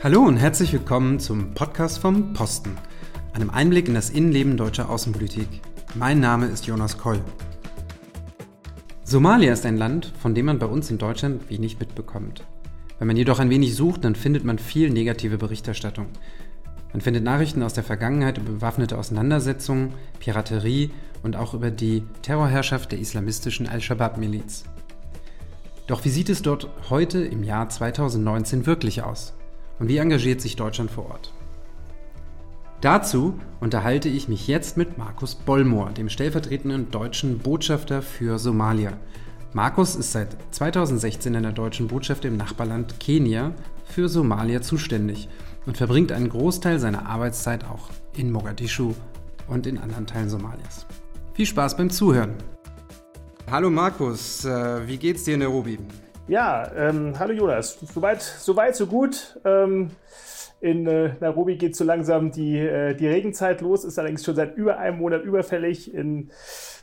Hallo und herzlich willkommen zum Podcast vom Posten, einem Einblick in das Innenleben deutscher Außenpolitik. Mein Name ist Jonas Koll. Somalia ist ein Land, von dem man bei uns in Deutschland wenig mitbekommt. Wenn man jedoch ein wenig sucht, dann findet man viel negative Berichterstattung. Man findet Nachrichten aus der Vergangenheit über bewaffnete Auseinandersetzungen, Piraterie und auch über die Terrorherrschaft der islamistischen Al-Shabaab-Miliz. Doch wie sieht es dort heute im Jahr 2019 wirklich aus? Und wie engagiert sich Deutschland vor Ort? Dazu unterhalte ich mich jetzt mit Markus Bollmoor, dem stellvertretenden deutschen Botschafter für Somalia. Markus ist seit 2016 in der deutschen Botschaft im Nachbarland Kenia für Somalia zuständig und verbringt einen Großteil seiner Arbeitszeit auch in Mogadischu und in anderen Teilen Somalias. Viel Spaß beim Zuhören. Hallo Markus, äh, wie geht's dir in Nairobi? Ja, ähm, hallo Jonas. Soweit, soweit so gut. Ähm, in äh, Nairobi geht so langsam die, äh, die Regenzeit los, ist allerdings schon seit über einem Monat überfällig. In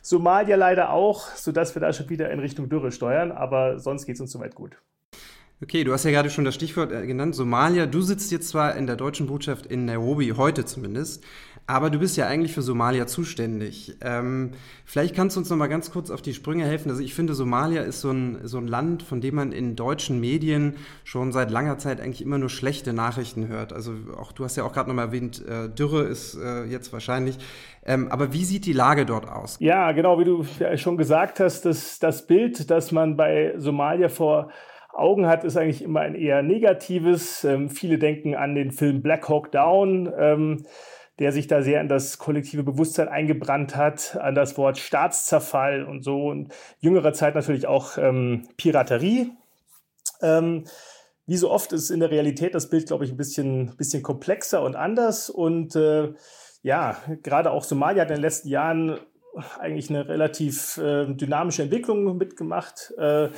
Somalia leider auch, sodass wir da schon wieder in Richtung Dürre steuern. Aber sonst geht es uns soweit gut. Okay, du hast ja gerade schon das Stichwort äh, genannt, Somalia. Du sitzt jetzt zwar in der deutschen Botschaft in Nairobi, heute zumindest, aber du bist ja eigentlich für Somalia zuständig. Ähm, vielleicht kannst du uns noch mal ganz kurz auf die Sprünge helfen. Also ich finde, Somalia ist so ein, so ein Land, von dem man in deutschen Medien schon seit langer Zeit eigentlich immer nur schlechte Nachrichten hört. Also auch du hast ja auch gerade noch mal erwähnt, äh, Dürre ist äh, jetzt wahrscheinlich. Ähm, aber wie sieht die Lage dort aus? Ja, genau, wie du schon gesagt hast, das, das Bild, das man bei Somalia vor Augen hat, ist eigentlich immer ein eher negatives. Ähm, viele denken an den Film Black Hawk Down. Der sich da sehr in das kollektive Bewusstsein eingebrannt hat, an das Wort Staatszerfall und so. Und jüngerer Zeit natürlich auch ähm, Piraterie. Ähm, wie so oft ist in der Realität das Bild, glaube ich, ein bisschen, bisschen komplexer und anders. Und äh, ja, gerade auch Somalia hat in den letzten Jahren eigentlich eine relativ äh, dynamische Entwicklung mitgemacht. Äh,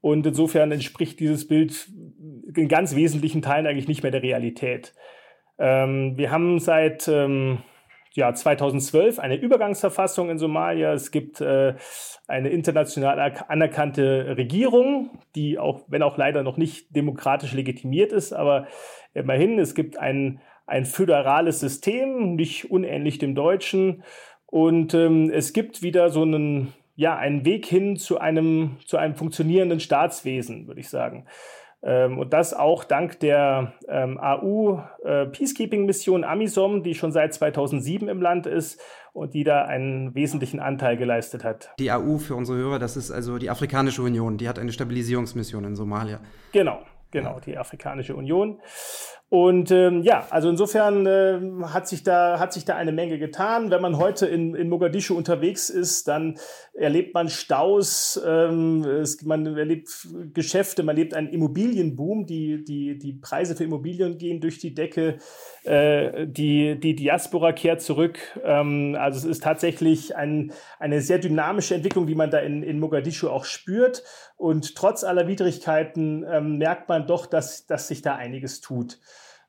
und insofern entspricht dieses Bild in ganz wesentlichen Teilen eigentlich nicht mehr der Realität. Ähm, wir haben seit ähm, ja, 2012 eine Übergangsverfassung in Somalia. Es gibt äh, eine international anerkannte Regierung, die auch, wenn auch leider noch nicht demokratisch legitimiert ist, aber immerhin, es gibt ein, ein föderales System, nicht unähnlich dem deutschen. Und ähm, es gibt wieder so einen, ja, einen Weg hin zu einem, zu einem funktionierenden Staatswesen, würde ich sagen. Ähm, und das auch dank der ähm, AU äh, AMISOM, die schon seit 2007 im Land ist und die da einen wesentlichen Anteil geleistet hat. Die AU für unsere Hörer, das ist also die Afrikanische Union, die hat eine Stabilisierungsmission in Somalia. Genau, genau, die Afrikanische Union. Und ähm, ja, also insofern äh, hat, sich da, hat sich da eine Menge getan. Wenn man heute in, in Mogadischu unterwegs ist, dann erlebt man Staus, ähm, es, man erlebt Geschäfte, man erlebt einen Immobilienboom. Die, die, die Preise für Immobilien gehen durch die Decke. Äh, die, die Diaspora kehrt zurück. Ähm, also es ist tatsächlich ein, eine sehr dynamische Entwicklung, die man da in, in Mogadischu auch spürt. Und trotz aller Widrigkeiten ähm, merkt man doch, dass, dass sich da einiges tut.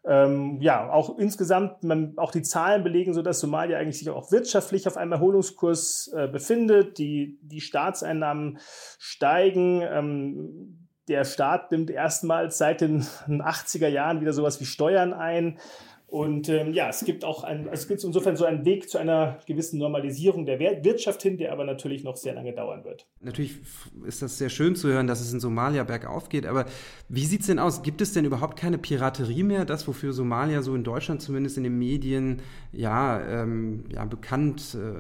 Ähm, ja, auch insgesamt, man, auch die Zahlen belegen so, dass Somalia eigentlich sich auch wirtschaftlich auf einem Erholungskurs äh, befindet. Die, die Staatseinnahmen steigen. Ähm, der Staat nimmt erstmals seit den 80er Jahren wieder sowas wie Steuern ein. Und ähm, ja, es gibt auch ein, es gibt insofern so einen Weg zu einer gewissen Normalisierung der Wirtschaft hin, der aber natürlich noch sehr lange dauern wird. Natürlich ist das sehr schön zu hören, dass es in Somalia bergauf geht, aber wie sieht es denn aus? Gibt es denn überhaupt keine Piraterie mehr? Das, wofür Somalia so in Deutschland zumindest in den Medien ja, ähm, ja bekannt äh,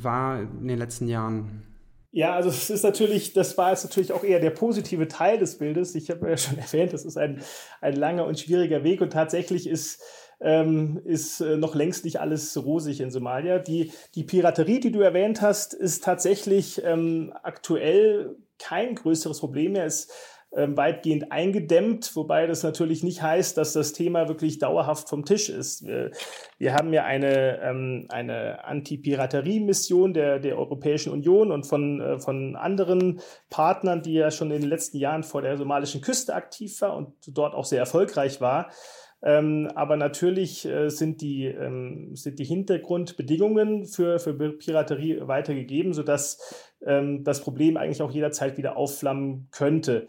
war in den letzten Jahren? Ja, also es ist natürlich, das war jetzt natürlich auch eher der positive Teil des Bildes. Ich habe ja schon erwähnt, das ist ein, ein langer und schwieriger Weg und tatsächlich ist ähm, ist äh, noch längst nicht alles rosig in Somalia. Die, die Piraterie, die du erwähnt hast, ist tatsächlich ähm, aktuell kein größeres Problem mehr. Es ähm, weitgehend eingedämmt, wobei das natürlich nicht heißt, dass das Thema wirklich dauerhaft vom Tisch ist. Wir, wir haben ja eine, ähm, eine Anti-Piraterie-Mission der, der Europäischen Union und von, äh, von anderen Partnern, die ja schon in den letzten Jahren vor der somalischen Küste aktiv war und dort auch sehr erfolgreich war. Ähm, aber natürlich äh, sind, die, ähm, sind die Hintergrundbedingungen für, für Piraterie weitergegeben, sodass ähm, das Problem eigentlich auch jederzeit wieder aufflammen könnte.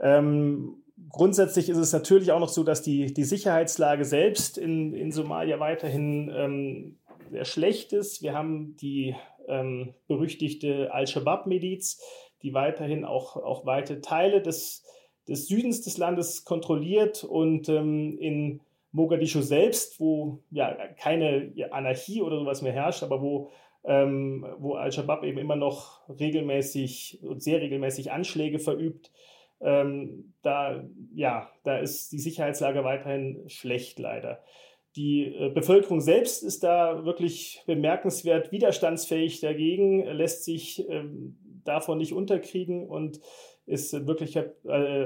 Ähm, grundsätzlich ist es natürlich auch noch so, dass die, die Sicherheitslage selbst in, in Somalia weiterhin ähm, sehr schlecht ist. Wir haben die ähm, berüchtigte Al-Shabaab-Miliz, die weiterhin auch, auch weite Teile des, des Südens des Landes kontrolliert und ähm, in Mogadischu selbst, wo ja keine Anarchie oder sowas mehr herrscht, aber wo, ähm, wo Al-Shabaab eben immer noch regelmäßig und sehr regelmäßig Anschläge verübt, ähm, da, ja, da ist die Sicherheitslage weiterhin schlecht leider. Die äh, Bevölkerung selbst ist da wirklich bemerkenswert widerstandsfähig dagegen, lässt sich ähm, davon nicht unterkriegen und ist wirklich, äh,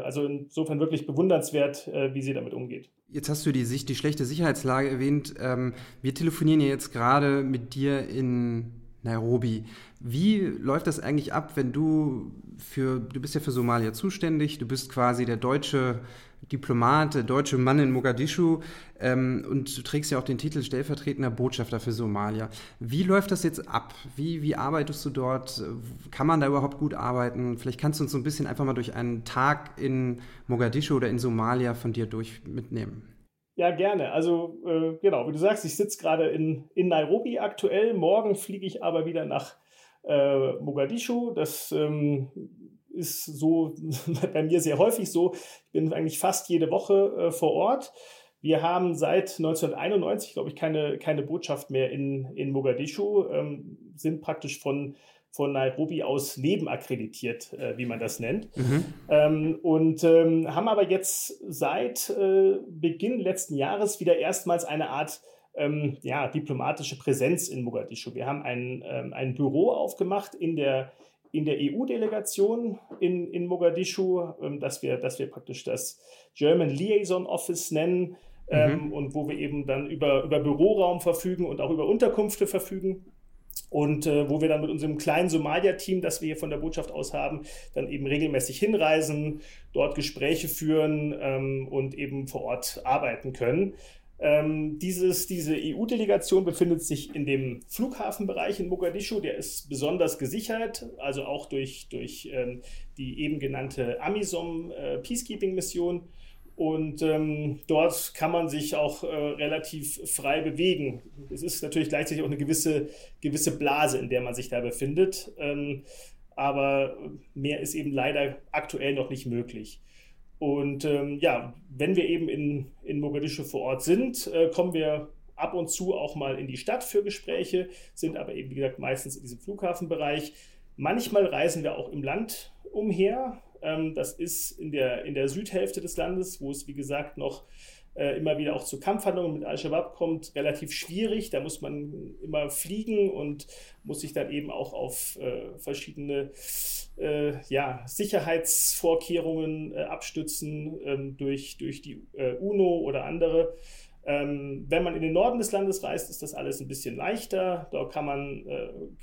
also insofern wirklich bewundernswert, äh, wie sie damit umgeht. Jetzt hast du die, Sicht, die schlechte Sicherheitslage erwähnt. Ähm, wir telefonieren ja jetzt gerade mit dir in Nairobi. Wie läuft das eigentlich ab, wenn du für, du bist ja für Somalia zuständig, du bist quasi der deutsche Diplomat, deutsche Mann in Mogadischu ähm, und du trägst ja auch den Titel stellvertretender Botschafter für Somalia. Wie läuft das jetzt ab? Wie, wie arbeitest du dort? Kann man da überhaupt gut arbeiten? Vielleicht kannst du uns so ein bisschen einfach mal durch einen Tag in Mogadischu oder in Somalia von dir durch mitnehmen. Ja, gerne. Also äh, genau, wie du sagst, ich sitze gerade in, in Nairobi aktuell. Morgen fliege ich aber wieder nach äh, Mogadischu. Das ähm, ist so bei mir sehr häufig so. Ich bin eigentlich fast jede Woche äh, vor Ort. Wir haben seit 1991, glaube ich, keine, keine Botschaft mehr in, in Mogadischu, ähm, sind praktisch von von Nairobi aus nebenakkreditiert, äh, wie man das nennt. Mhm. Ähm, und ähm, haben aber jetzt seit äh, Beginn letzten Jahres wieder erstmals eine Art ähm, ja, diplomatische Präsenz in Mogadischu. Wir haben ein, ähm, ein Büro aufgemacht in der, in der EU-Delegation in, in Mogadischu, ähm, dass, wir, dass wir praktisch das German Liaison Office nennen. Ähm, mhm. und wo wir eben dann über, über Büroraum verfügen und auch über Unterkünfte verfügen und äh, wo wir dann mit unserem kleinen Somalia-Team, das wir hier von der Botschaft aus haben, dann eben regelmäßig hinreisen, dort Gespräche führen ähm, und eben vor Ort arbeiten können. Ähm, dieses, diese EU-Delegation befindet sich in dem Flughafenbereich in Mogadischu. Der ist besonders gesichert, also auch durch, durch ähm, die eben genannte AMISOM äh. Und ähm, dort kann man sich auch äh, relativ frei bewegen. Es ist natürlich gleichzeitig auch eine gewisse, gewisse Blase, in der man sich da befindet. Ähm, aber mehr ist eben leider aktuell noch nicht möglich. Und ähm, ja, wenn wir eben in, in Mogadischu vor Ort sind, äh, kommen wir ab und zu auch mal in die Stadt für Gespräche, sind aber eben, wie gesagt, meistens in diesem Flughafenbereich. Manchmal reisen wir auch im Land umher, ähm, das ist in der, in der Südhälfte des Landes, wo es, wie gesagt, noch äh, immer wieder auch zu Kampfhandlungen mit Al-Shabaab kommt, relativ schwierig. Da muss man immer fliegen und muss sich dann eben auch auf äh, verschiedene äh, ja, Sicherheitsvorkehrungen äh, abstützen ähm, durch, durch die äh, UNO oder andere. Ähm, wenn man in den Norden des Landes reist, ist das alles ein bisschen leichter. Da kann man,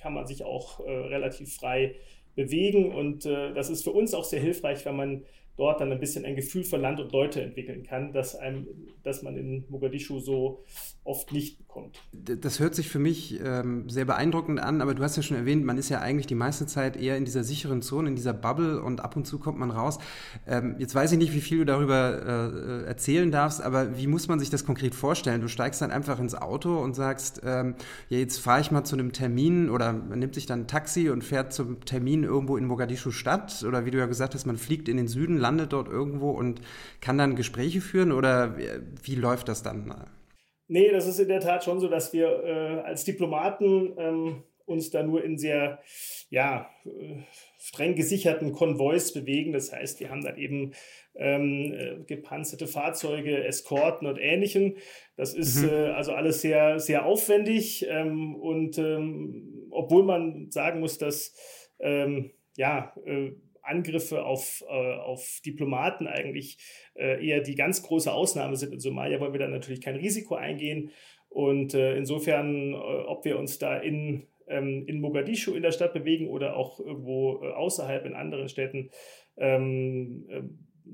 kann man sich auch relativ frei bewegen. Und äh, das ist für uns auch sehr hilfreich, wenn man dort dann ein bisschen ein Gefühl für Land und Leute entwickeln kann, dass, einem, dass man in Mogadischu so oft nicht bekommt. Das hört sich für mich ähm, sehr beeindruckend an, aber du hast ja schon erwähnt, man ist ja eigentlich die meiste Zeit eher in dieser sicheren Zone, in dieser Bubble und ab und zu kommt man raus. Ähm, jetzt weiß ich nicht, wie viel du darüber äh, erzählen darfst, aber wie muss man sich das konkret vorstellen? Du steigst dann einfach ins Auto und sagst, ähm, ja, jetzt fahre ich mal zu einem Termin oder man nimmt sich dann ein Taxi und fährt zum Termin irgendwo in Mogadischu Stadt oder wie du ja gesagt hast, man fliegt in den Süden, landet dort irgendwo und kann dann Gespräche führen oder wie, läuft das dann? Nee, das ist in der Tat schon so, dass wir äh, als Diplomaten ähm, uns da nur in sehr, ja, äh, streng gesicherten Konvois bewegen. Das heißt, wir haben dann eben ähm, äh, gepanzerte Fahrzeuge, Eskorten und Ähnlichem. Das ist mhm. äh, also alles sehr, sehr aufwendig. Ähm, und ähm, obwohl man sagen muss, dass ähm, ja, äh, Angriffe auf, äh, auf Diplomaten eigentlich äh, eher die ganz große Ausnahme sind. In Somalia wollen wir dann natürlich kein Risiko eingehen. Und äh, insofern, äh, ob wir uns da in, ähm, in Mogadischu in der Stadt bewegen oder auch irgendwo äh, außerhalb in anderen Städten, ähm, äh,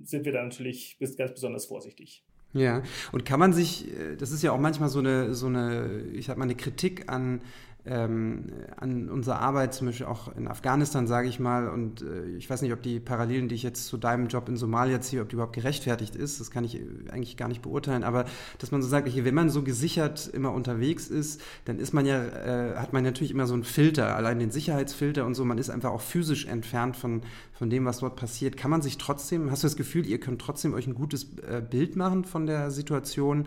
sind wir da natürlich ganz besonders vorsichtig. Ja, und kann man sich, das ist ja auch manchmal so eine, so eine, ich sag mal, eine Kritik an ähm, an unserer Arbeit, zum Beispiel auch in Afghanistan, sage ich mal. Und äh, ich weiß nicht, ob die Parallelen, die ich jetzt zu deinem Job in Somalia ziehe, ob die überhaupt gerechtfertigt ist. Das kann ich eigentlich gar nicht beurteilen. Aber dass man so sagt, okay, wenn man so gesichert immer unterwegs ist, dann ist man ja, äh, hat man natürlich immer so einen Filter, allein den Sicherheitsfilter und so. Man ist einfach auch physisch entfernt von, von dem, was dort passiert. Kann man sich trotzdem, hast du das Gefühl, ihr könnt trotzdem euch ein gutes äh, Bild machen von der Situation?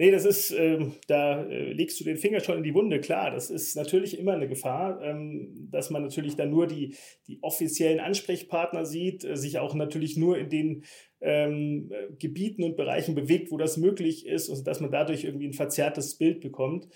Nee, das ist, ähm, da äh, legst du den Finger schon in die Wunde, klar. Das ist natürlich immer eine Gefahr, ähm, dass man natürlich dann nur die, die offiziellen Ansprechpartner sieht, äh, sich auch natürlich nur in den ähm, Gebieten und Bereichen bewegt, wo das möglich ist und dass man dadurch irgendwie ein verzerrtes Bild bekommt.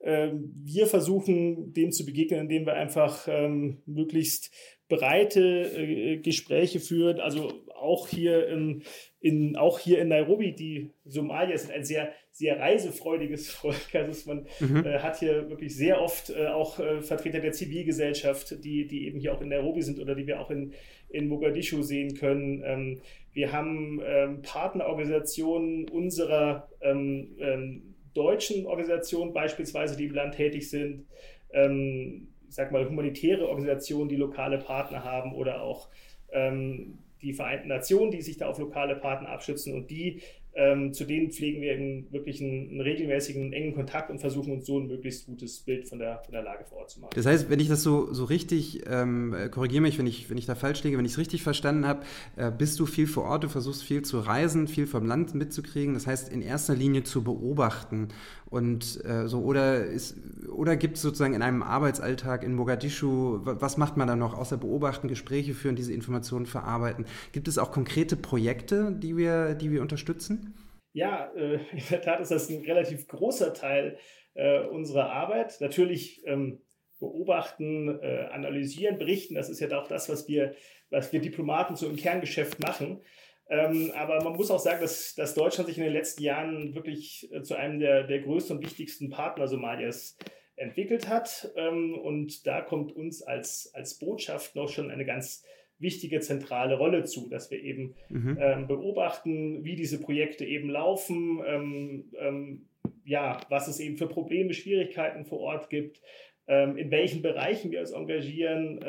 Ähm, wir versuchen dem zu begegnen, indem wir einfach ähm, möglichst breite äh, Gespräche führen, also auch hier in, in, auch hier in Nairobi, die Somalier sind ein sehr, sehr reisefreudiges Volk. Also man mhm. äh, hat hier wirklich sehr oft äh, auch äh, Vertreter der Zivilgesellschaft, die, die eben hier auch in Nairobi sind oder die wir auch in, in Mogadischu sehen können. Ähm, wir haben ähm, Partnerorganisationen unserer ähm, ähm deutschen Organisationen beispielsweise, die im Land tätig sind. Ähm, ich sag mal, humanitäre Organisationen, die lokale Partner haben oder auch ähm, die Vereinten Nationen, die sich da auf lokale Partner abschützen und die ähm, zu denen pflegen wir in wirklich einen, einen, regelmäßigen, engen Kontakt und versuchen uns so ein möglichst gutes Bild von der, von der Lage vor Ort zu machen. Das heißt, wenn ich das so, so richtig, ähm, korrigiere mich, wenn ich, wenn ich da falsch liege, wenn ich es richtig verstanden habe, äh, bist du viel vor Ort, du versuchst viel zu reisen, viel vom Land mitzukriegen, das heißt in erster Linie zu beobachten und äh, so, oder, oder gibt es sozusagen in einem Arbeitsalltag in Mogadischu, was macht man da noch, außer beobachten, Gespräche führen, diese Informationen verarbeiten? Gibt es auch konkrete Projekte, die wir, die wir unterstützen? Ja, äh, in der Tat ist das ein relativ großer Teil äh, unserer Arbeit. Natürlich ähm, beobachten, äh, analysieren, berichten, das ist ja auch das, was wir, was wir Diplomaten so im Kerngeschäft machen. Ähm, aber man muss auch sagen, dass, dass Deutschland sich in den letzten Jahren wirklich äh, zu einem der, der größten und wichtigsten Partner Somalias entwickelt hat. Ähm, und da kommt uns als, als Botschaft noch schon eine ganz wichtige zentrale Rolle zu, dass wir eben mhm. ähm, beobachten, wie diese Projekte eben laufen, ähm, ähm, ja, was es eben für Probleme, Schwierigkeiten vor Ort gibt, ähm, in welchen Bereichen wir uns engagieren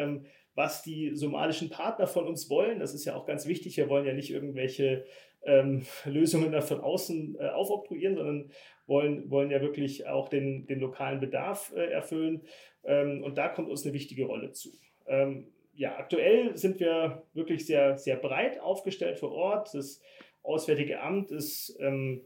was die somalischen Partner von uns wollen. Das ist ja auch ganz wichtig. Wir wollen ja nicht irgendwelche ähm, Lösungen da von außen äh, aufoktroyieren, sondern wollen, wollen ja wirklich auch den, den lokalen Bedarf äh, erfüllen. Ähm, und da kommt uns eine wichtige Rolle zu. Ähm, ja, aktuell sind wir wirklich sehr, sehr breit aufgestellt vor Ort. Das Auswärtige Amt ist ähm,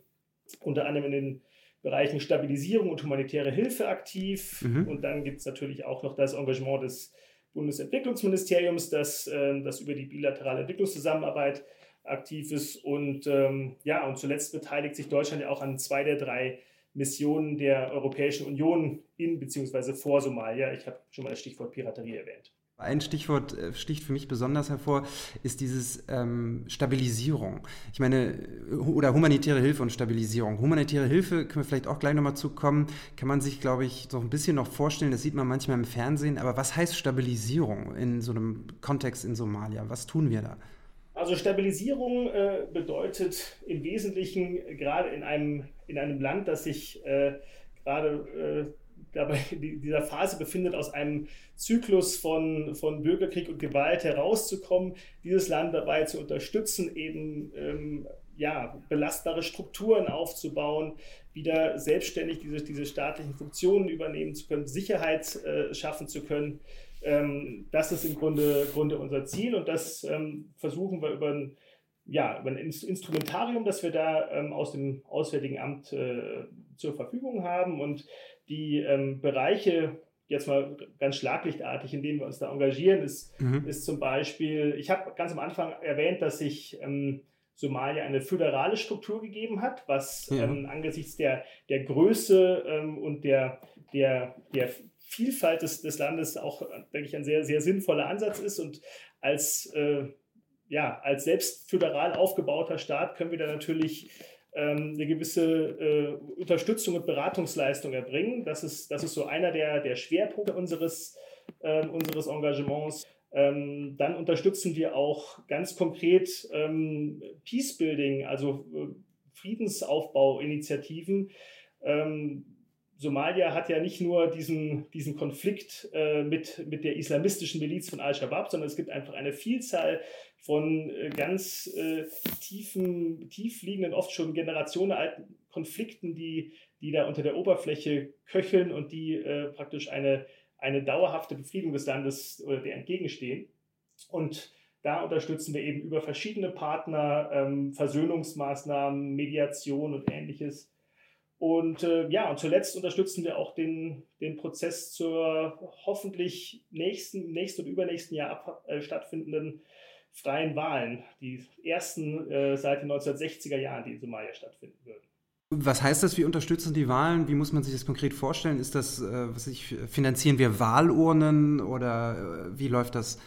unter anderem in den Bereichen Stabilisierung und humanitäre Hilfe aktiv. Mhm. Und dann gibt es natürlich auch noch das Engagement des Bundesentwicklungsministeriums, das, äh, das über die bilaterale Entwicklungszusammenarbeit aktiv ist. Und ähm, ja, und zuletzt beteiligt sich Deutschland ja auch an zwei der drei Missionen der Europäischen Union in bzw. vor Somalia. Ich habe schon mal das Stichwort Piraterie erwähnt. Ein Stichwort äh, sticht für mich besonders hervor, ist dieses ähm, Stabilisierung. Ich meine, oder humanitäre Hilfe und Stabilisierung. Humanitäre Hilfe, können wir vielleicht auch gleich nochmal zukommen, kann man sich, glaube ich, so ein bisschen noch vorstellen, das sieht man manchmal im Fernsehen, aber was heißt Stabilisierung in so einem Kontext in Somalia? Was tun wir da? Also Stabilisierung äh, bedeutet im Wesentlichen gerade in einem, in einem Land, das sich äh, gerade äh, dabei dieser Phase befindet, aus einem Zyklus von, von Bürgerkrieg und Gewalt herauszukommen, dieses Land dabei zu unterstützen, eben ähm, ja, belastbare Strukturen aufzubauen, wieder selbstständig diese, diese staatlichen Funktionen übernehmen zu können, Sicherheit äh, schaffen zu können. Ähm, das ist im Grunde, Grunde unser Ziel und das ähm, versuchen wir über ein, ja, über ein Instrumentarium, das wir da ähm, aus dem Auswärtigen Amt äh, zur Verfügung haben. Und die ähm, Bereiche, jetzt mal ganz schlaglichtartig, in denen wir uns da engagieren, ist, mhm. ist zum Beispiel, ich habe ganz am Anfang erwähnt, dass sich ähm, Somalia eine föderale Struktur gegeben hat, was ja. ähm, angesichts der, der Größe ähm, und der, der, der Vielfalt des, des Landes auch, denke ich, ein sehr, sehr sinnvoller Ansatz ist. Und als, äh, ja, als selbst föderal aufgebauter Staat können wir da natürlich eine gewisse äh, Unterstützung und Beratungsleistung erbringen. Das ist, das ist so einer der, der Schwerpunkte unseres, äh, unseres Engagements. Ähm, dann unterstützen wir auch ganz konkret ähm, Peacebuilding, also äh, Friedensaufbauinitiativen. Ähm, Somalia hat ja nicht nur diesen, diesen Konflikt äh, mit, mit der islamistischen Miliz von Al-Shabaab, sondern es gibt einfach eine Vielzahl von äh, ganz äh, tiefen, tief liegenden, oft schon generationenalten Konflikten, die, die da unter der Oberfläche köcheln und die äh, praktisch eine, eine dauerhafte Befriedung des Landes oder der entgegenstehen. Und da unterstützen wir eben über verschiedene Partner ähm, Versöhnungsmaßnahmen, Mediation und ähnliches und äh, ja, und zuletzt unterstützen wir auch den, den Prozess zur hoffentlich nächsten, nächsten und übernächsten Jahr ab, äh, stattfindenden freien Wahlen. Die ersten äh, seit den 1960er Jahren, die in Somalia stattfinden würden. Was heißt das, wir unterstützen die Wahlen? Wie muss man sich das konkret vorstellen? Ist das, äh, was ich, finanzieren wir Wahlurnen oder äh, wie läuft das?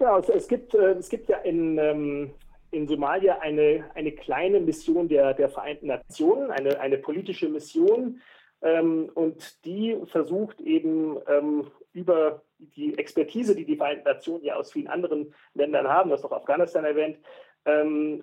Ja, also es gibt, äh, es gibt ja in, ähm, in Somalia eine, eine kleine Mission der, der Vereinten Nationen, eine, eine politische Mission. Ähm, und die versucht eben ähm, über die Expertise, die die Vereinten Nationen ja aus vielen anderen Ländern haben, das auch Afghanistan erwähnt, ähm,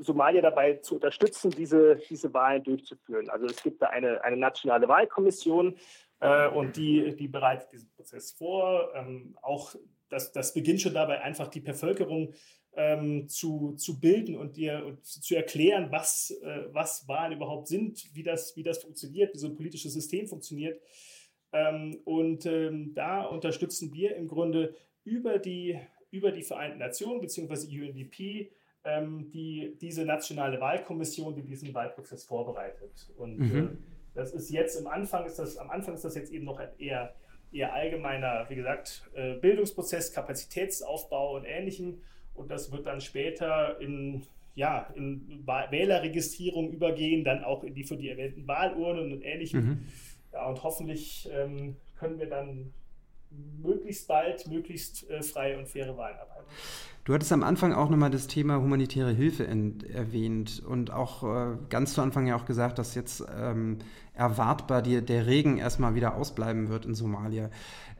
Somalia dabei zu unterstützen, diese, diese Wahlen durchzuführen. Also es gibt da eine, eine nationale Wahlkommission äh, und die, die bereitet diesen Prozess vor. Ähm, auch das, das beginnt schon dabei, einfach die Bevölkerung ähm, zu, zu bilden und dir und zu erklären, was, äh, was Wahlen überhaupt sind, wie das, wie das funktioniert, wie so ein politisches System funktioniert. Ähm, und ähm, da unterstützen wir im Grunde über die, über die Vereinten Nationen bzw. UNDP ähm, die, diese nationale Wahlkommission, die diesen Wahlprozess vorbereitet. Und mhm. das ist jetzt im Anfang ist das, am Anfang ist das jetzt eben noch ein eher, eher allgemeiner, wie gesagt, äh, Bildungsprozess, Kapazitätsaufbau und ähnlichem. Und das wird dann später in, ja, in Wählerregistrierung übergehen, dann auch in die für die erwähnten Wahlurnen und ähnlichem. Mhm. Ja, und hoffentlich ähm, können wir dann möglichst bald möglichst äh, freie und faire Wahlen abhalten. Du hattest am Anfang auch nochmal das Thema humanitäre Hilfe erwähnt und auch äh, ganz zu Anfang ja auch gesagt, dass jetzt ähm, erwartbar die, der Regen erstmal wieder ausbleiben wird in Somalia.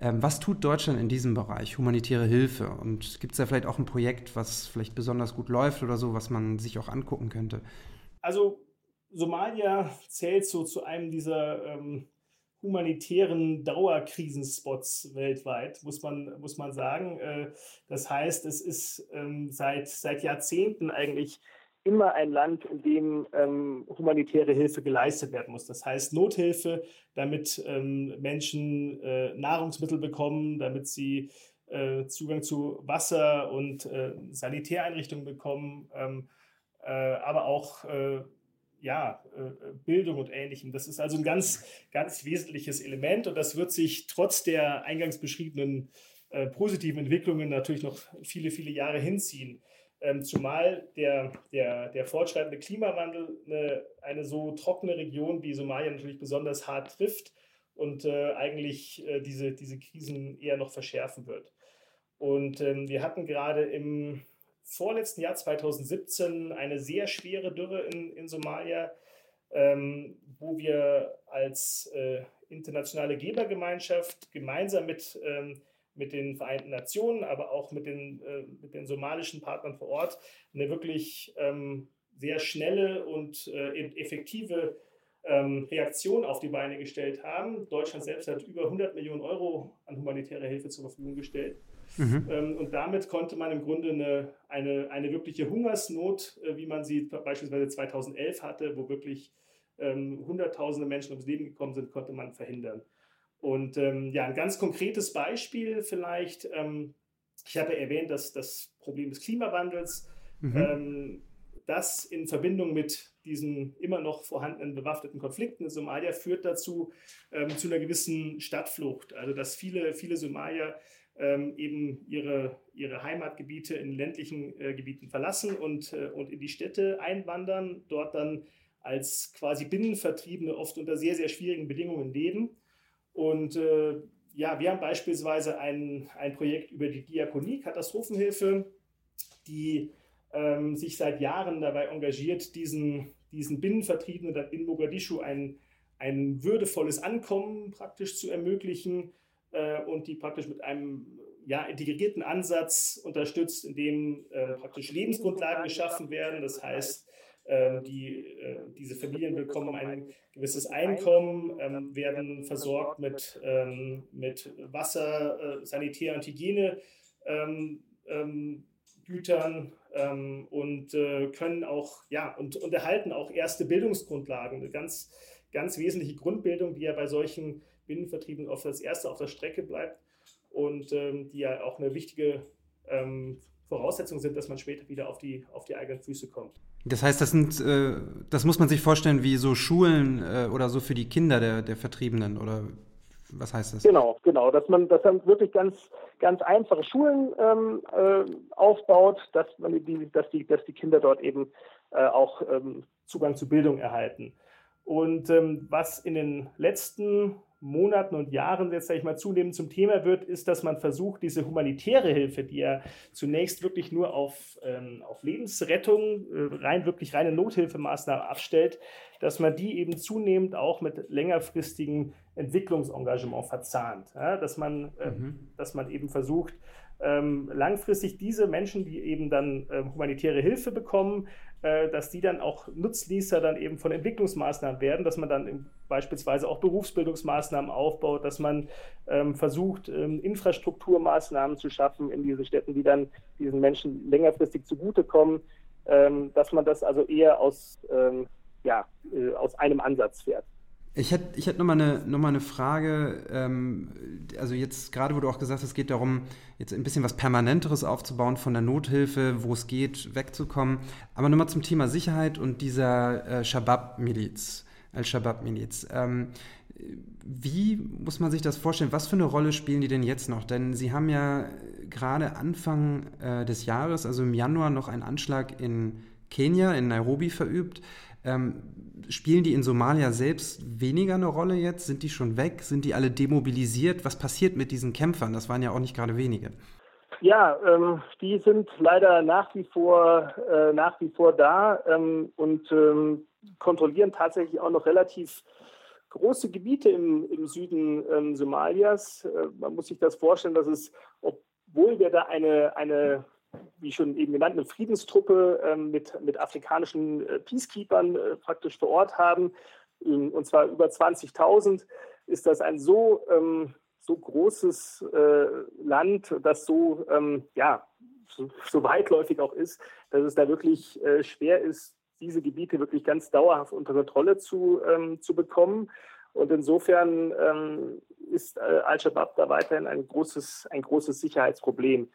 Ähm, was tut Deutschland in diesem Bereich, humanitäre Hilfe? Und gibt es da vielleicht auch ein Projekt, was vielleicht besonders gut läuft oder so, was man sich auch angucken könnte? Also Somalia zählt so zu einem dieser ähm, humanitären Dauerkrisenspots weltweit, muss man, muss man sagen. Äh, das heißt, es ist ähm, seit, seit Jahrzehnten eigentlich immer ein Land, in dem ähm, humanitäre Hilfe geleistet werden muss. Das heißt Nothilfe, damit ähm, Menschen äh, Nahrungsmittel bekommen, damit sie äh, Zugang zu Wasser und äh, Sanitäreinrichtungen bekommen, ähm, äh, aber auch äh, ja, äh, Bildung und Ähnlichem. Das ist also ein ganz, ganz wesentliches Element und das wird sich trotz der eingangs beschriebenen äh, positiven Entwicklungen natürlich noch viele, viele Jahre hinziehen. Ähm, zumal der, der, der fortschreitende Klimawandel eine, eine so trockene Region wie Somalia natürlich besonders hart trifft und äh, eigentlich äh, diese, diese Krisen eher noch verschärfen wird. Und ähm, wir hatten gerade im vorletzten Jahr 2017 eine sehr schwere Dürre in, in Somalia, ähm, wo wir als äh, internationale Gebergemeinschaft gemeinsam mit, ähm, mit den Vereinten Nationen, aber auch mit den, äh, mit den somalischen Partnern vor Ort eine wirklich ähm, sehr schnelle und äh, effektive ähm, Reaktion auf die Beine gestellt haben. Deutschland selbst hat über 100 Millionen Euro an humanitärer Hilfe zur Verfügung gestellt. Mhm. Ähm, und damit konnte man im Grunde eine, eine, eine wirkliche Hungersnot, äh, wie man sie beispielsweise 2011 hatte, wo wirklich ähm, Hunderttausende Menschen ums Leben gekommen sind, konnte man verhindern. Und ähm, ja, ein ganz konkretes Beispiel vielleicht. Ähm, ich habe ja erwähnt, dass das Problem des Klimawandels, mhm. ähm, das in Verbindung mit diesen immer noch vorhandenen bewaffneten Konflikten in Somalia führt dazu zu einer gewissen Stadtflucht. Also dass viele, viele Somalier ähm, eben ihre, ihre Heimatgebiete in ländlichen äh, Gebieten verlassen und, äh, und in die Städte einwandern, dort dann als quasi Binnenvertriebene oft unter sehr, sehr schwierigen Bedingungen leben. Und äh, ja, wir haben beispielsweise ein, ein Projekt über die Diakonie, Katastrophenhilfe, die ähm, sich seit Jahren dabei engagiert, diesen, diesen Binnenvertriebenen in Mogadischu ein, ein würdevolles Ankommen praktisch zu ermöglichen äh, und die praktisch mit einem ja, integrierten Ansatz unterstützt, in dem äh, praktisch Lebensgrundlagen geschaffen werden. Das heißt, Ähm, die, äh, diese Familien bekommen ein gewisses Einkommen, ähm, werden versorgt mit, ähm, mit Wasser, äh, Sanitär- und Hygiene. Gütern ähm, und äh, können auch, ja, und, und erhalten auch erste Bildungsgrundlagen. Eine ganz, ganz wesentliche Grundbildung, die ja bei solchen Binnenvertrieben oft als erste auf der Strecke bleibt und ähm, die ja auch eine wichtige ähm, Voraussetzung sind, dass man später wieder auf die, auf die eigenen Füße kommt. Das heißt, das sind, äh, das muss man sich vorstellen wie so Schulen äh, oder so für die Kinder der, der Vertriebenen oder was heißt das? Genau, genau, dass man, dass man wirklich ganz, ganz einfache Schulen ähm, äh, aufbaut, dass man die, dass die, dass die Kinder dort eben äh, auch ähm, Zugang zu Bildung erhalten. Und ähm, was in den letzten Monaten und Jahren jetzt, sage ich mal, zunehmend zum Thema wird, ist, dass man versucht, diese humanitäre Hilfe, die ja zunächst wirklich nur auf, ähm, auf Lebensrettung, äh, rein wirklich reine Nothilfemaßnahmen abstellt, dass man die eben zunehmend auch mit längerfristigem Entwicklungsengagement verzahnt. Ja, dass, man, äh, mhm. dass man eben versucht, ähm, langfristig diese Menschen, die eben dann äh, humanitäre Hilfe bekommen, äh, dass die dann auch Nutznießer dann eben von Entwicklungsmaßnahmen werden, dass man dann beispielsweise auch Berufsbildungsmaßnahmen aufbaut, dass man ähm, versucht, ähm, Infrastrukturmaßnahmen zu schaffen in diesen Städten, die dann diesen Menschen längerfristig zugutekommen, ähm, dass man das also eher aus, ähm, ja, äh, aus einem Ansatz fährt. Ich hätte ich hätt nochmal eine, noch eine Frage. Ähm, also jetzt gerade, wo du auch gesagt hast, es geht darum, jetzt ein bisschen was Permanenteres aufzubauen, von der Nothilfe, wo es geht, wegzukommen. Aber nochmal zum Thema Sicherheit und dieser äh, Shabab-Miliz, Al-Shabab-Miliz. Ähm, wie muss man sich das vorstellen? Was für eine Rolle spielen die denn jetzt noch? Denn sie haben ja gerade Anfang äh, des Jahres, also im Januar, noch einen Anschlag in Kenia, in Nairobi verübt. Ähm, spielen die in Somalia selbst weniger eine Rolle jetzt? Sind die schon weg? Sind die alle demobilisiert? Was passiert mit diesen Kämpfern? Das waren ja auch nicht gerade wenige. Ja, ähm, die sind leider nach wie vor, äh, nach wie vor da ähm, und ähm, kontrollieren tatsächlich auch noch relativ große Gebiete im, im Süden ähm, Somalias. Äh, man muss sich das vorstellen, dass es, obwohl wir da eine, eine wie schon eben genannt, eine Friedenstruppe ähm, mit, mit afrikanischen äh, Peacekeepers äh, praktisch vor Ort haben, ähm, und zwar über 20.000, ist das ein so, ähm, so großes äh, Land, das so, ja, so, weitläufig auch ist, dass es da wirklich schwer ist, diese Gebiete wirklich ganz dauerhaft unter Kontrolle zu, zu bekommen. Und insofern ähm, ist äh, Al-Shabaab da weiterhin ein großes, ein großes Sicherheitsproblem.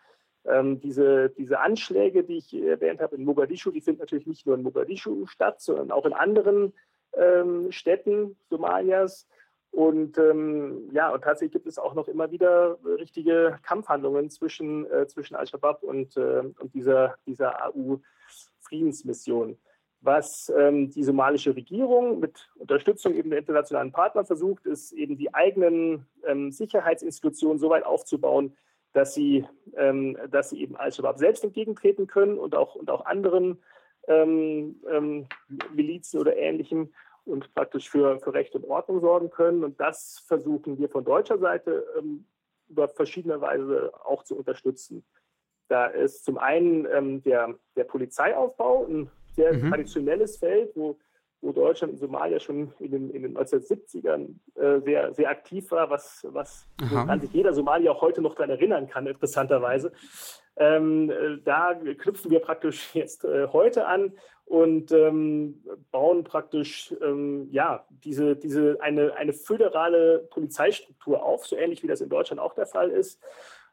Ähm, diese, diese Anschläge, die ich erwähnt habe in Mogadischu, die finden natürlich nicht nur in Mogadischu statt, sondern auch in anderen ähm, Städten Somalias. Und ähm, ja, und tatsächlich gibt es auch noch immer wieder richtige Kampfhandlungen zwischen, äh, zwischen Al-Shabaab und, äh, und dieser, dieser AU-Friedensmission. Was ähm, die somalische Regierung mit Unterstützung eben der internationalen Partner versucht, ist eben die eigenen ähm, Sicherheitsinstitutionen so weit aufzubauen, dass sie, ähm, dass sie eben Al-Shabaab selbst entgegentreten können und auch, und auch anderen ähm, ähm, Milizen oder Ähnlichem und praktisch für, für Recht und Ordnung sorgen können. Und das versuchen wir von deutscher Seite ähm, über verschiedene Weise auch zu unterstützen. Da ist zum einen ähm, der, der Polizeiaufbau, ein sehr mhm. traditionelles Feld, wo wo Deutschland in Somalia schon in den, in den 1970ern äh, sehr, sehr aktiv war, was, was an sich jeder Somalier auch heute noch daran erinnern kann, interessanterweise. Ähm, äh, da knüpfen wir praktisch jetzt äh, heute an und ähm, bauen praktisch ähm, ja, diese, diese eine, eine föderale Polizeistruktur auf, so ähnlich wie das in Deutschland auch der Fall ist,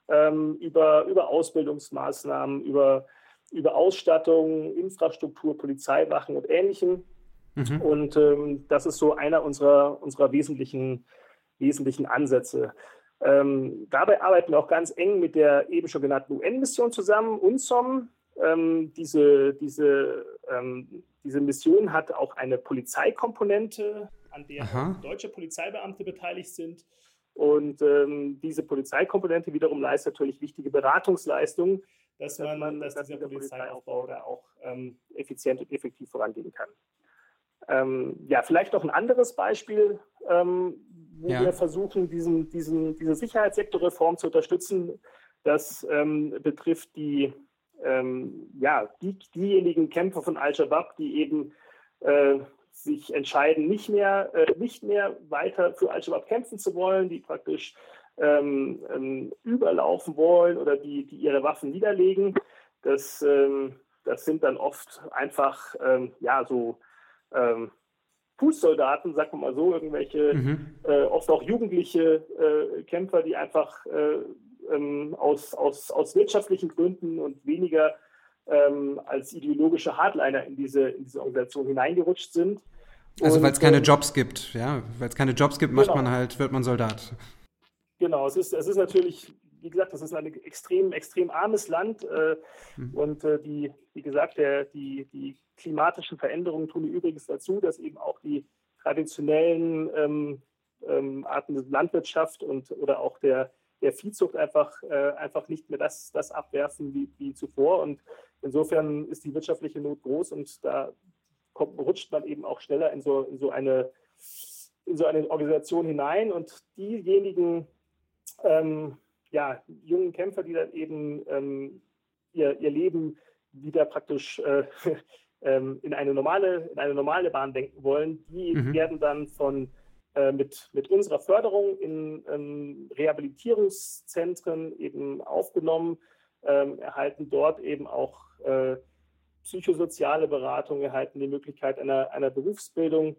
ähm, über, über Ausbildungsmaßnahmen, über, über Ausstattung, Infrastruktur, Polizeiwachen und Ähnlichem Mhm. Und ähm, das ist so einer unserer, unserer wesentlichen, wesentlichen Ansätze. Ähm, dabei arbeiten wir auch ganz eng mit der eben schon genannten UN-Mission zusammen, UNSOM. Ähm, diese, diese, ähm, diese Mission hat auch eine Polizeikomponente, an der Aha. deutsche Polizeibeamte beteiligt sind. Und ähm, diese Polizeikomponente wiederum leistet natürlich wichtige Beratungsleistungen, dass man, dass, dieser Polizeiaufbau da auch ähm, effizient und effektiv vorangehen kann. Ähm, ja, vielleicht noch ein anderes Beispiel, ähm, wo ja. wir versuchen, diesen, diesen, diese Sicherheitssektorreform zu unterstützen. Das ähm, betrifft die, ähm, ja, die, diejenigen Kämpfer von Al-Shabaab, die eben äh, sich entscheiden, nicht mehr, äh, nicht mehr weiter für Al-Shabaab kämpfen zu wollen, die praktisch ähm, ähm, überlaufen wollen oder die, die ihre Waffen niederlegen. Das, das sind dann oft einfach ja, so ähm, Fußsoldaten, sagen wir mal so, irgendwelche, mhm. äh, oft auch jugendliche äh, Kämpfer, die einfach äh, ähm, aus, aus, aus wirtschaftlichen Gründen und weniger ähm, als ideologische Hardliner in diese, in diese Organisation hineingerutscht sind. Also weil es keine ähm, Jobs gibt, ja, weil es keine Jobs gibt, macht genau. man halt, wird man Soldat. Genau, es ist, es ist natürlich, wie gesagt, das ist ein extrem, extrem armes Land äh, mhm. und äh, die, wie gesagt, der, die, die klimatischen Veränderungen tun übrigens dazu, dass eben auch die traditionellen ähm, ähm, Arten der Landwirtschaft und oder auch der, der Viehzucht einfach, äh, einfach nicht mehr das, das abwerfen wie, wie zuvor. Und insofern ist die wirtschaftliche Not groß und da kommt, rutscht man eben auch schneller in so, in so eine in so eine Organisation hinein und diejenigen ähm, ja, jungen Kämpfer, die dann eben ähm, ihr, ihr Leben wieder praktisch äh, ähm, in, eine normale, in eine normale Bahn denken wollen, die mhm. werden dann von äh, mit, mit unserer Förderung in ähm, Rehabilitierungszentren eben aufgenommen, ähm, erhalten dort eben auch äh, psychosoziale Beratung, erhalten die Möglichkeit einer, einer Berufsbildung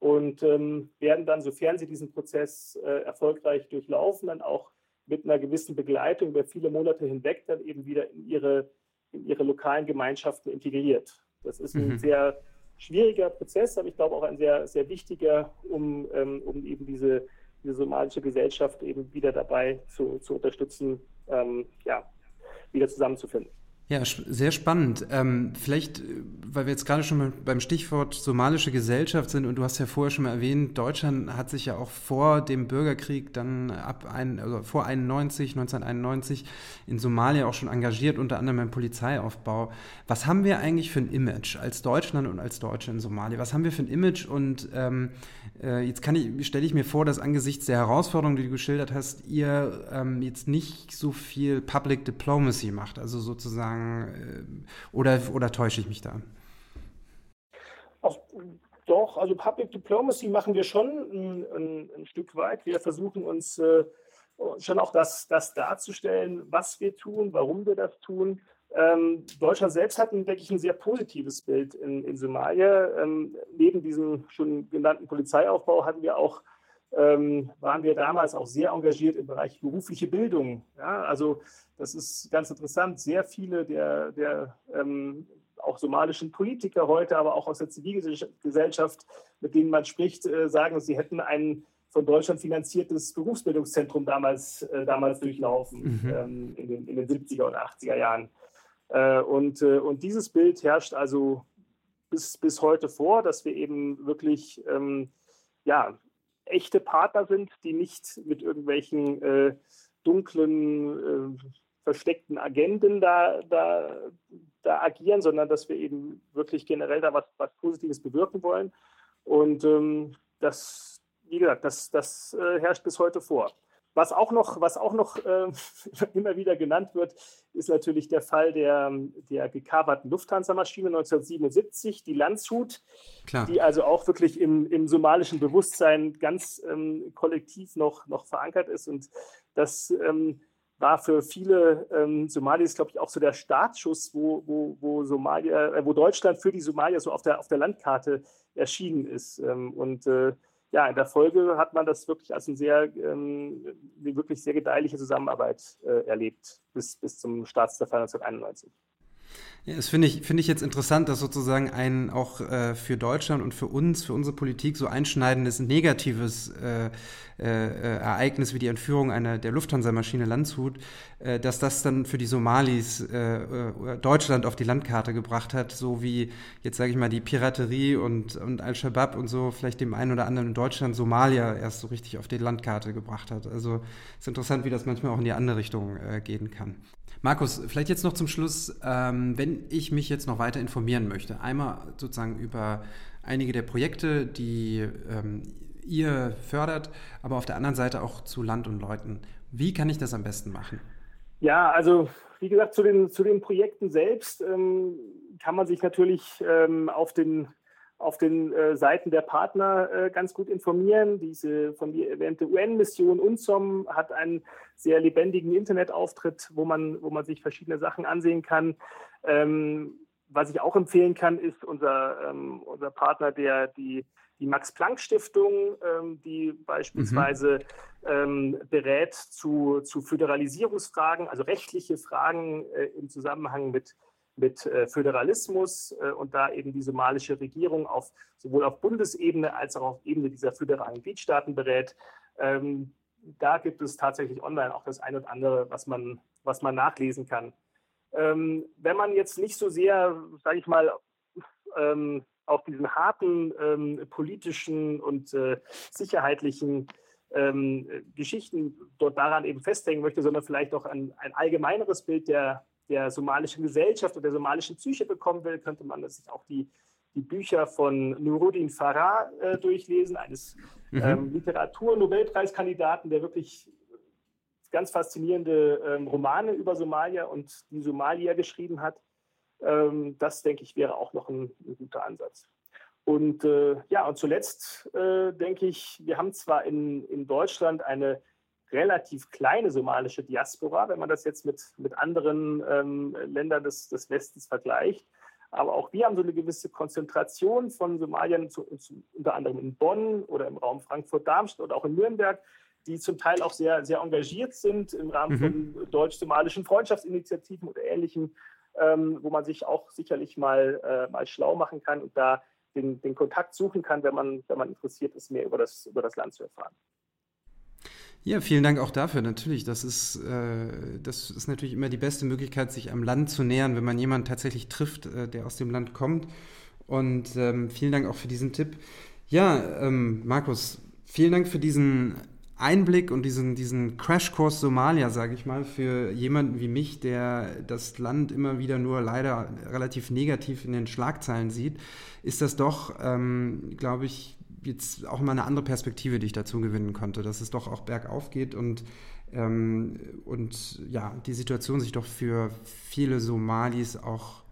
und ähm, werden dann, sofern sie diesen Prozess äh, erfolgreich durchlaufen, dann auch mit einer gewissen Begleitung über viele Monate hinweg dann eben wieder in ihre, in ihre lokalen Gemeinschaften integriert. Das ist ein mhm. sehr schwieriger Prozess, aber ich glaube auch ein sehr, sehr wichtiger, um, ähm, um eben diese, diese somalische Gesellschaft eben wieder dabei zu, zu unterstützen, ähm, ja, wieder zusammenzufinden. Ja, sehr spannend. Ähm, vielleicht, äh, weil wir jetzt gerade schon beim Stichwort somalische Gesellschaft sind und du hast ja vorher schon mal erwähnt, Deutschland hat sich ja auch vor dem Bürgerkrieg dann ab ein, also vor 91, 1991 in Somalia auch schon engagiert, unter anderem im Polizeiaufbau. Was haben wir eigentlich für ein Image als Deutschland und als Deutsche in Somalia? Was haben wir für ein Image? Und ähm, äh, jetzt kann ich, stelle ich mir vor, dass angesichts der Herausforderungen, die du geschildert hast, ihr ähm, jetzt nicht so viel Public Diplomacy macht, also sozusagen sagen? Äh, oder, oder täusche ich mich da? Auch, doch, also Public Diplomacy machen wir schon ein, ein, Stück weit. Wir versuchen uns äh, schon auch das, das darzustellen, was wir tun, warum wir das tun. Ähm, Deutschland selbst hat, denke ich, ein sehr positives Bild in, in Somalia. Ähm, neben diesem schon genannten Polizeiaufbau hatten wir auch ähm, waren wir damals auch sehr engagiert im Bereich berufliche Bildung. Ja, also das ist ganz interessant. Sehr viele der, der ähm, auch somalischen Politiker heute, aber auch aus der Zivilgesellschaft, mit denen man spricht, äh, sagen, sie hätten ein von Deutschland finanziertes Berufsbildungszentrum damals, äh, damals durchlaufen, mhm. ähm, in, den, in, den, 70er und 80er Jahren. Äh, und, äh, und dieses Bild herrscht also bis, bis heute vor, dass wir eben wirklich ähm, ja, echte Partner sind, die nicht mit irgendwelchen äh, dunklen, äh, versteckten Agenden da, da, da agieren, sondern dass wir eben wirklich generell da was, was Positives bewirken wollen. Und ähm, das, wie gesagt, das, das äh, herrscht bis heute vor. Was auch noch, was auch noch äh, immer wieder genannt wird, ist natürlich der Fall der, der gekaperten Lufthansa-Maschine 1977, die Landshut, Klar. die also auch wirklich im, im somalischen Bewusstsein ganz ähm, kollektiv noch, noch verankert ist. Und das ähm, war für viele ähm, Somalis, glaube ich, auch so der Startschuss, wo, wo, wo, Somalia, äh, wo Deutschland für die Somalier so auf der, auf der Landkarte erschienen ist. Ähm, und äh, ja, in der Folge hat man das wirklich als eine sehr, ähm, wirklich sehr gedeihliche Zusammenarbeit äh, erlebt, bis, bis zum Staatsverfall 1991. Ja, das finde ich, finde ich jetzt interessant, dass sozusagen ein auch äh, für Deutschland und für uns, für unsere Politik so einschneidendes negatives äh, äh, Ereignis wie die Entführung einer der Lufthansa-Maschine Landshut, äh, dass das dann für die Somalis äh, äh, Deutschland auf die Landkarte gebracht hat, so wie jetzt sage ich mal die Piraterie und, und Al-Shabaab und so vielleicht dem einen oder anderen in Deutschland Somalia erst so richtig auf die Landkarte gebracht hat. Also es ist interessant, wie das manchmal auch in die andere Richtung gehen kann. Markus, vielleicht jetzt noch zum Schluss, ähm, wenn ich mich jetzt noch weiter informieren möchte, einmal sozusagen über einige der Projekte, die ähm, ihr fördert, aber auf der anderen Seite auch zu Land und Leuten. Wie kann ich das am besten machen? Ja, also wie gesagt, zu den, zu den Projekten selbst ähm, kann man sich natürlich ähm, auf den, auf den äh, Seiten der Partner äh, ganz gut informieren. Diese von mir erwähnte UN-Mission UNSOM hat einen sehr lebendigen Internetauftritt, wo man, wo man sich verschiedene Sachen ansehen kann. Ähm, was ich auch empfehlen kann, ist unser, ähm, unser Partner, der die die Max-Planck-Stiftung, ähm, die beispielsweise mhm. ähm, berät zu, zu Föderalisierungsfragen, also rechtliche Fragen äh, im Zusammenhang mit, mit äh, Föderalismus äh, und da eben die somalische Regierung auf, sowohl auf Bundesebene als auch auf Ebene dieser föderalen Gliedstaaten berät. Ähm, da gibt es tatsächlich online auch das eine und andere, was man, was man nachlesen kann. Ähm, wenn man jetzt nicht so sehr, sage ich mal, ähm, auf diesen harten ähm, politischen und äh, sicherheitlichen ähm, Geschichten dort daran eben festhängen möchte, sondern vielleicht auch ein, ein allgemeineres Bild der, der somalischen Gesellschaft und der somalischen Psyche bekommen will, könnte man sich auch die, die Bücher von Nuruddin Farah äh, durchlesen, eines mhm. ähm, Literatur-Nobelpreiskandidaten, der wirklich ganz faszinierende ähm, Romane über Somalia und die Somalier geschrieben hat. Ähm, das, denke ich, wäre auch noch ein, ein guter Ansatz. Und äh, ja, und zuletzt äh, denke ich, wir haben zwar in, in Deutschland eine relativ kleine somalische Diaspora, wenn man das jetzt mit, mit anderen ähm, Ländern des, des Westens vergleicht. Aber auch wir haben so eine gewisse Konzentration von Somaliern, zu, zu, unter anderem in Bonn oder im Raum Frankfurt-Darmstadt oder auch in Nürnberg, die zum Teil auch sehr, sehr engagiert sind im Rahmen mhm. von deutsch-somalischen Freundschaftsinitiativen oder Ähnlichem ähm, wo man sich auch sicherlich mal, äh, mal schlau machen kann und da den, den Kontakt suchen kann, wenn man, wenn man interessiert ist, mehr über das, über das Land zu erfahren. Ja, vielen Dank auch dafür. Natürlich, das ist, äh, das ist natürlich immer die beste Möglichkeit, sich am Land zu nähern, wenn man jemanden tatsächlich trifft, äh, der aus dem Land kommt. Und ähm, vielen Dank auch für diesen Tipp. Ja, ähm, Markus, vielen Dank für diesen Einblick und diesen, diesen Crashkurs Somalia, sage ich mal, für jemanden wie mich, der das Land immer wieder nur leider relativ negativ in den Schlagzeilen sieht, ist das doch, ähm, glaube ich, jetzt auch mal eine andere Perspektive, die ich dazu gewinnen konnte, dass es doch auch bergauf geht und, ähm, und ja, die Situation sich doch für viele Somalis auch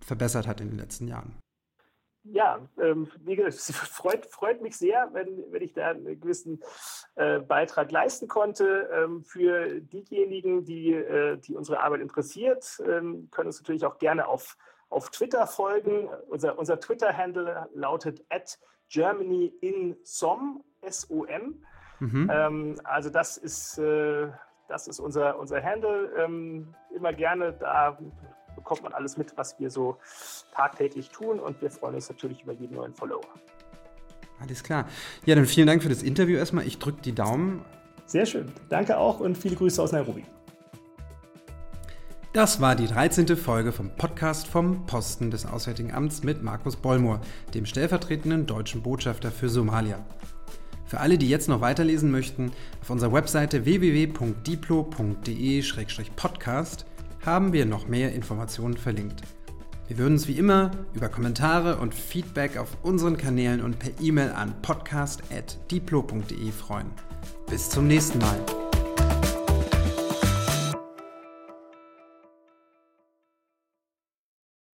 verbessert hat in den letzten Jahren ja, ähm, wie gesagt, es freut, freut mich sehr, wenn, wenn ich da einen gewissen äh, Beitrag leisten konnte. Ähm, für diejenigen, die, äh, die unsere Arbeit interessiert, ähm, können uns natürlich auch gerne auf, auf Twitter folgen. Unser, unser Twitter-Handle lautet at Germany in SOM, S-O-M. Mhm. Ähm, also das ist, äh, das ist unser, unser Handle. Ähm, immer gerne da bekommt man alles mit, was wir so tagtäglich tun und wir freuen uns natürlich über jeden neuen Follower. Alles klar. Ja, dann vielen Dank für das Interview erstmal. Ich drücke die Daumen. Sehr schön. Danke auch und viele Grüße aus Nairobi. Das war die 13. Folge vom Podcast vom Posten des Auswärtigen Amts mit Markus Bollmoor, dem stellvertretenden deutschen Botschafter für Somalia. Für alle, die jetzt noch weiterlesen möchten, auf unserer Webseite www.diplo.de-podcast haben wir noch mehr Informationen verlinkt. Wir würden uns wie immer über Kommentare und Feedback auf unseren Kanälen und per E-Mail an podcast.diplo.de freuen. Bis zum nächsten Mal.